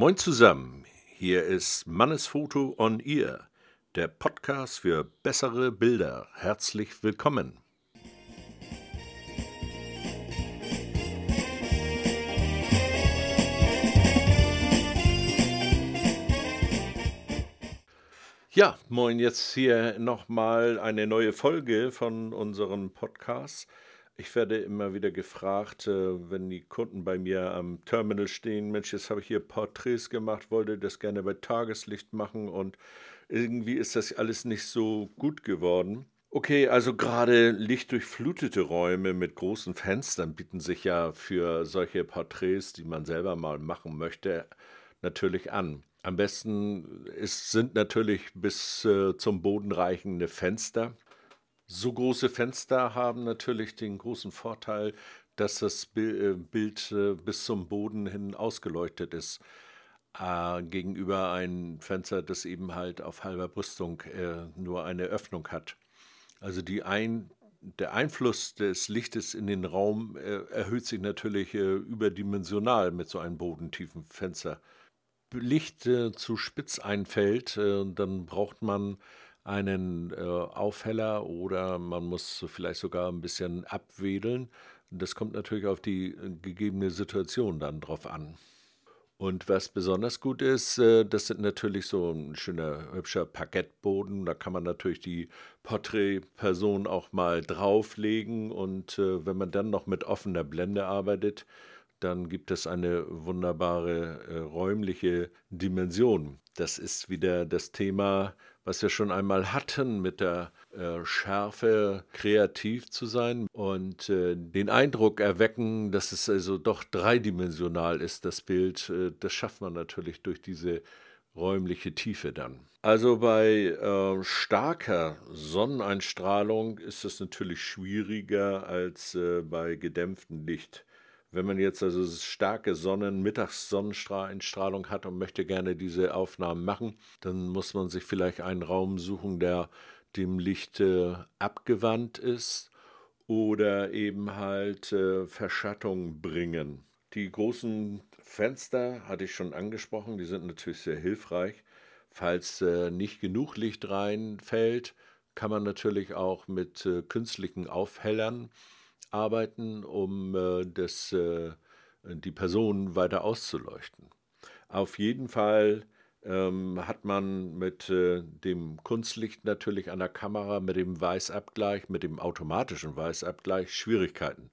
Moin zusammen, hier ist Mannesfoto on Ear, der Podcast für bessere Bilder. Herzlich willkommen. Ja, moin, jetzt hier nochmal eine neue Folge von unserem Podcast. Ich werde immer wieder gefragt, äh, wenn die Kunden bei mir am Terminal stehen, Mensch, jetzt habe ich hier Porträts gemacht, wollte das gerne bei Tageslicht machen und irgendwie ist das alles nicht so gut geworden. Okay, also gerade lichtdurchflutete Räume mit großen Fenstern bieten sich ja für solche Porträts, die man selber mal machen möchte, natürlich an. Am besten ist, sind natürlich bis äh, zum Boden reichende Fenster. So große Fenster haben natürlich den großen Vorteil, dass das äh, Bild äh, bis zum Boden hin ausgeleuchtet ist. Äh, gegenüber ein Fenster, das eben halt auf halber Brüstung nur eine Öffnung hat. Also ein, der Einfluss des Lichtes in den Raum erhöht sich natürlich überdimensional mit so einem bodentiefen Fenster. Licht zu spitz einfällt, dann braucht man einen äh, Aufheller oder man muss vielleicht sogar ein bisschen abwedeln. Das kommt natürlich auf die äh, gegebene Situation dann drauf an. Und was besonders gut ist, äh, das sind natürlich so ein schöner, hübscher Parkettboden. Da kann man natürlich die Porträtperson auch mal drauflegen. Und äh, wenn man dann noch mit offener Blende arbeitet, dann gibt es eine wunderbare äh, räumliche Dimension. Das ist wieder das Thema was wir schon einmal hatten, mit der äh, Schärfe kreativ zu sein und äh, den Eindruck erwecken, dass es also doch dreidimensional ist, das Bild, äh, das schafft man natürlich durch diese räumliche Tiefe dann. Also bei äh, starker Sonneneinstrahlung ist es natürlich schwieriger als äh, bei gedämpftem Licht. Wenn man jetzt also starke Sonnen-, Mittagssonnenstrahlung hat und möchte gerne diese Aufnahmen machen, dann muss man sich vielleicht einen Raum suchen, der dem Licht äh, abgewandt ist oder eben halt äh, Verschattung bringen. Die großen Fenster hatte ich schon angesprochen, die sind natürlich sehr hilfreich. Falls äh, nicht genug Licht reinfällt, kann man natürlich auch mit äh, künstlichen Aufhellern arbeiten, um äh, das, äh, die Person weiter auszuleuchten. Auf jeden Fall ähm, hat man mit äh, dem Kunstlicht natürlich an der Kamera, mit dem Weißabgleich, mit dem automatischen Weißabgleich Schwierigkeiten.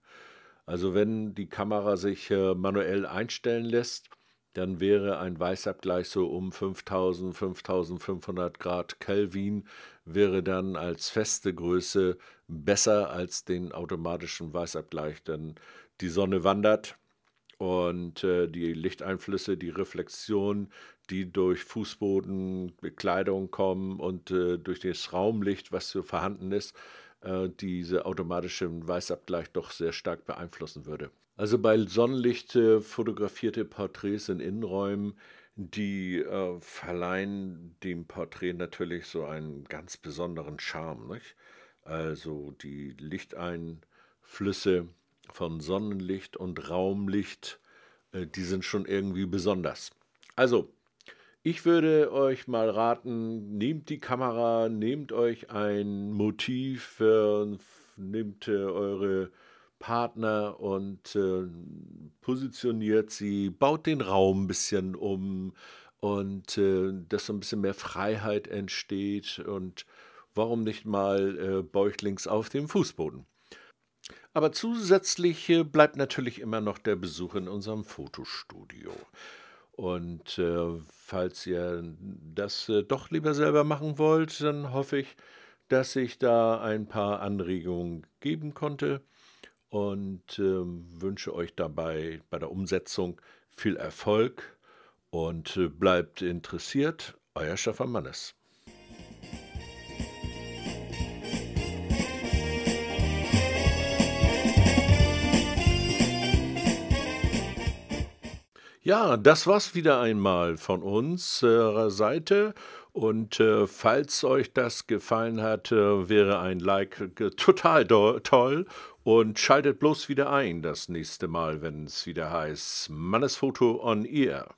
Also wenn die Kamera sich äh, manuell einstellen lässt, dann wäre ein Weißabgleich so um 5000, 5500 Grad Kelvin, wäre dann als feste Größe besser als den automatischen Weißabgleich, denn die Sonne wandert und äh, die Lichteinflüsse, die Reflexion, die durch Fußboden, Bekleidung kommen und äh, durch das Raumlicht, was so vorhanden ist, äh, diese automatische Weißabgleich doch sehr stark beeinflussen würde. Also bei Sonnenlicht äh, fotografierte Porträts in Innenräumen, die äh, verleihen dem Porträt natürlich so einen ganz besonderen Charme. Nicht? Also die Lichteinflüsse von Sonnenlicht und Raumlicht, äh, die sind schon irgendwie besonders. Also, ich würde euch mal raten, nehmt die Kamera, nehmt euch ein Motiv, äh, nehmt äh, eure Partner und äh, positioniert sie, baut den Raum ein bisschen um und äh, dass so ein bisschen mehr Freiheit entsteht und warum nicht mal äh, bäuchlings auf dem Fußboden. Aber zusätzlich äh, bleibt natürlich immer noch der Besuch in unserem Fotostudio. Und äh, falls ihr das äh, doch lieber selber machen wollt, dann hoffe ich, dass ich da ein paar Anregungen geben konnte und äh, wünsche euch dabei bei der Umsetzung viel Erfolg und äh, bleibt interessiert. Euer Stefan Mannes. Ja, das war's wieder einmal von unserer Seite. Und äh, falls euch das gefallen hat, äh, wäre ein Like total toll. Und schaltet bloß wieder ein das nächste Mal, wenn es wieder heißt Mannesfoto on Ear.